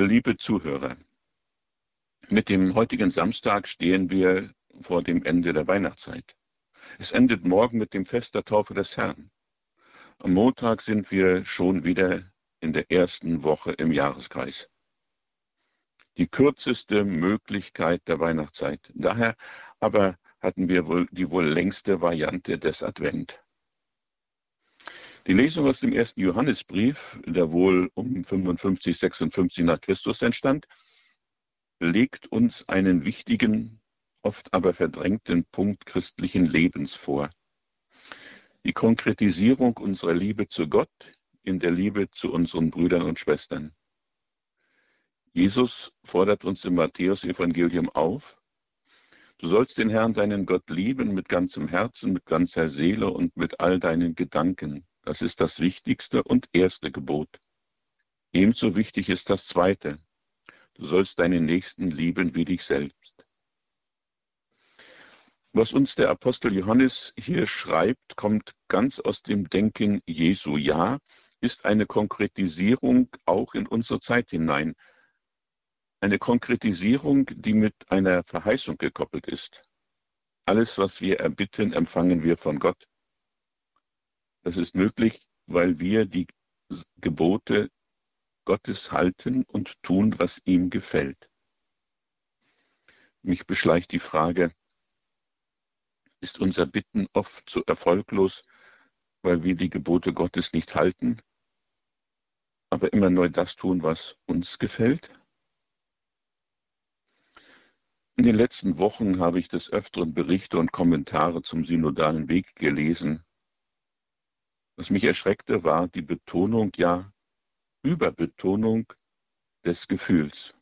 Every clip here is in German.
Liebe Zuhörer, mit dem heutigen Samstag stehen wir vor dem Ende der Weihnachtszeit. Es endet morgen mit dem Fest der Taufe des Herrn. Am Montag sind wir schon wieder in der ersten Woche im Jahreskreis. Die kürzeste Möglichkeit der Weihnachtszeit. Daher aber hatten wir wohl die wohl längste Variante des Advent. Die Lesung aus dem ersten Johannesbrief, der wohl um 55, 56 nach Christus entstand, legt uns einen wichtigen, oft aber verdrängten Punkt christlichen Lebens vor. Die Konkretisierung unserer Liebe zu Gott in der Liebe zu unseren Brüdern und Schwestern. Jesus fordert uns im Matthäus-Evangelium auf, Du sollst den Herrn, deinen Gott, lieben mit ganzem Herzen, mit ganzer Seele und mit all deinen Gedanken. Das ist das wichtigste und erste Gebot. Ebenso wichtig ist das zweite. Du sollst deinen Nächsten lieben wie dich selbst. Was uns der Apostel Johannes hier schreibt, kommt ganz aus dem Denken Jesu. Ja, ist eine Konkretisierung auch in unsere Zeit hinein. Eine Konkretisierung, die mit einer Verheißung gekoppelt ist. Alles, was wir erbitten, empfangen wir von Gott. Das ist möglich, weil wir die Gebote Gottes halten und tun, was ihm gefällt. Mich beschleicht die Frage, ist unser Bitten oft so erfolglos, weil wir die Gebote Gottes nicht halten, aber immer neu das tun, was uns gefällt? In den letzten Wochen habe ich des Öfteren Berichte und Kommentare zum synodalen Weg gelesen was mich erschreckte, war die Betonung, ja Überbetonung des Gefühls.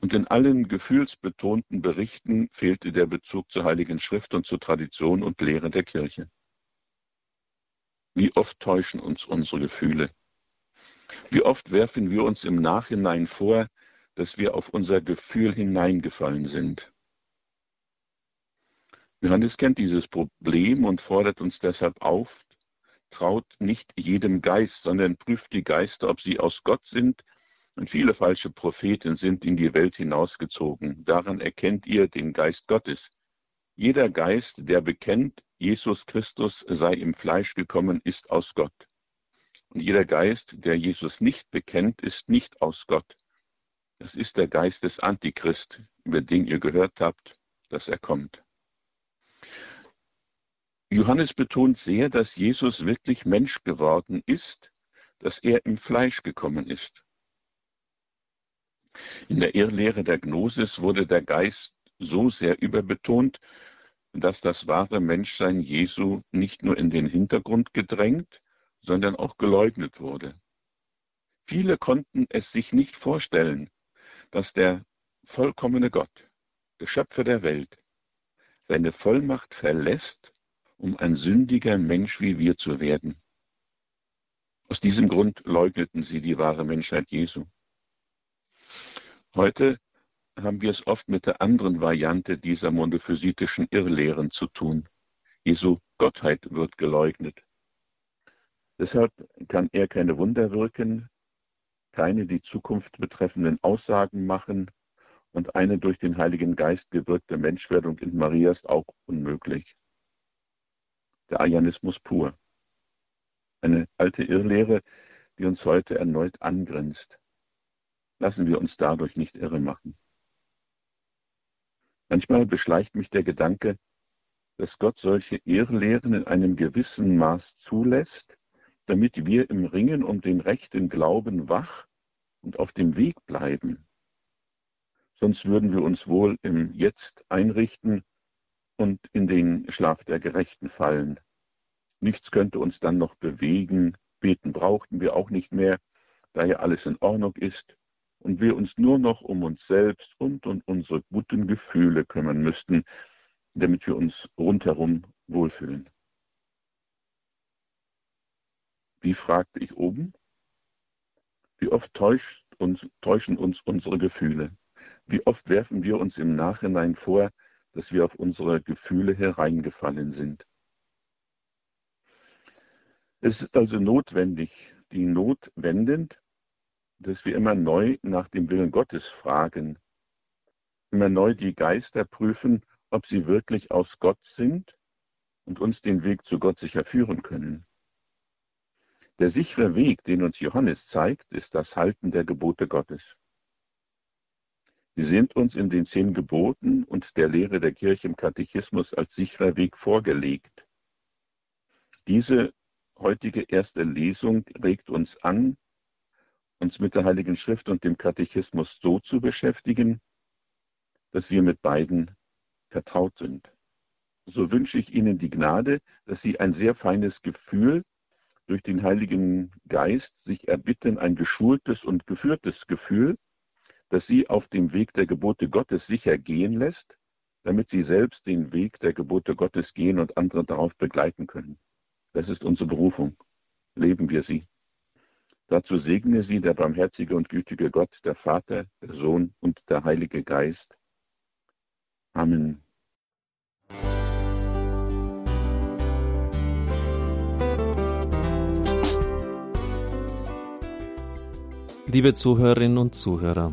Und in allen gefühlsbetonten Berichten fehlte der Bezug zur Heiligen Schrift und zur Tradition und Lehre der Kirche. Wie oft täuschen uns unsere Gefühle? Wie oft werfen wir uns im Nachhinein vor, dass wir auf unser Gefühl hineingefallen sind? Johannes kennt dieses Problem und fordert uns deshalb auf, traut nicht jedem Geist, sondern prüft die Geister, ob sie aus Gott sind. Und viele falsche Propheten sind in die Welt hinausgezogen. Daran erkennt ihr den Geist Gottes. Jeder Geist, der bekennt, Jesus Christus sei im Fleisch gekommen, ist aus Gott. Und jeder Geist, der Jesus nicht bekennt, ist nicht aus Gott. Das ist der Geist des Antichrist, über den ihr gehört habt, dass er kommt. Johannes betont sehr, dass Jesus wirklich Mensch geworden ist, dass er im Fleisch gekommen ist. In der Irrlehre der Gnosis wurde der Geist so sehr überbetont, dass das wahre Menschsein Jesu nicht nur in den Hintergrund gedrängt, sondern auch geleugnet wurde. Viele konnten es sich nicht vorstellen, dass der vollkommene Gott, der Schöpfer der Welt, seine Vollmacht verlässt um ein sündiger Mensch wie wir zu werden. Aus diesem Grund leugneten sie die wahre Menschheit Jesu. Heute haben wir es oft mit der anderen Variante dieser monophysitischen Irrlehren zu tun. Jesu Gottheit wird geleugnet. Deshalb kann er keine Wunder wirken, keine die Zukunft betreffenden Aussagen machen und eine durch den Heiligen Geist gewirkte Menschwerdung in Maria ist auch unmöglich der Arianismus pur. Eine alte Irrlehre, die uns heute erneut angrenzt. Lassen wir uns dadurch nicht irre machen. Manchmal beschleicht mich der Gedanke, dass Gott solche Irrlehren in einem gewissen Maß zulässt, damit wir im Ringen um den rechten Glauben wach und auf dem Weg bleiben. Sonst würden wir uns wohl im Jetzt einrichten und in den Schlaf der Gerechten fallen. Nichts könnte uns dann noch bewegen. Beten brauchten wir auch nicht mehr, da ja alles in Ordnung ist und wir uns nur noch um uns selbst und um unsere guten Gefühle kümmern müssten, damit wir uns rundherum wohlfühlen. Wie fragte ich oben? Wie oft uns, täuschen uns unsere Gefühle? Wie oft werfen wir uns im Nachhinein vor, dass wir auf unsere Gefühle hereingefallen sind. Es ist also notwendig, die Not wendend, dass wir immer neu nach dem Willen Gottes fragen, immer neu die Geister prüfen, ob sie wirklich aus Gott sind und uns den Weg zu Gott sicher führen können. Der sichere Weg, den uns Johannes zeigt, ist das Halten der Gebote Gottes. Sie sind uns in den zehn Geboten und der Lehre der Kirche im Katechismus als sicherer Weg vorgelegt. Diese heutige erste Lesung regt uns an, uns mit der Heiligen Schrift und dem Katechismus so zu beschäftigen, dass wir mit beiden vertraut sind. So wünsche ich Ihnen die Gnade, dass Sie ein sehr feines Gefühl durch den Heiligen Geist sich erbitten, ein geschultes und geführtes Gefühl, das Sie auf dem Weg der Gebote Gottes sicher gehen lässt, damit Sie selbst den Weg der Gebote Gottes gehen und andere darauf begleiten können. Das ist unsere Berufung. Leben wir sie. Dazu segne sie der barmherzige und gütige Gott, der Vater, der Sohn und der Heilige Geist. Amen. Liebe Zuhörerinnen und Zuhörer,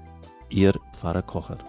Ihr Pfarrer Kocher.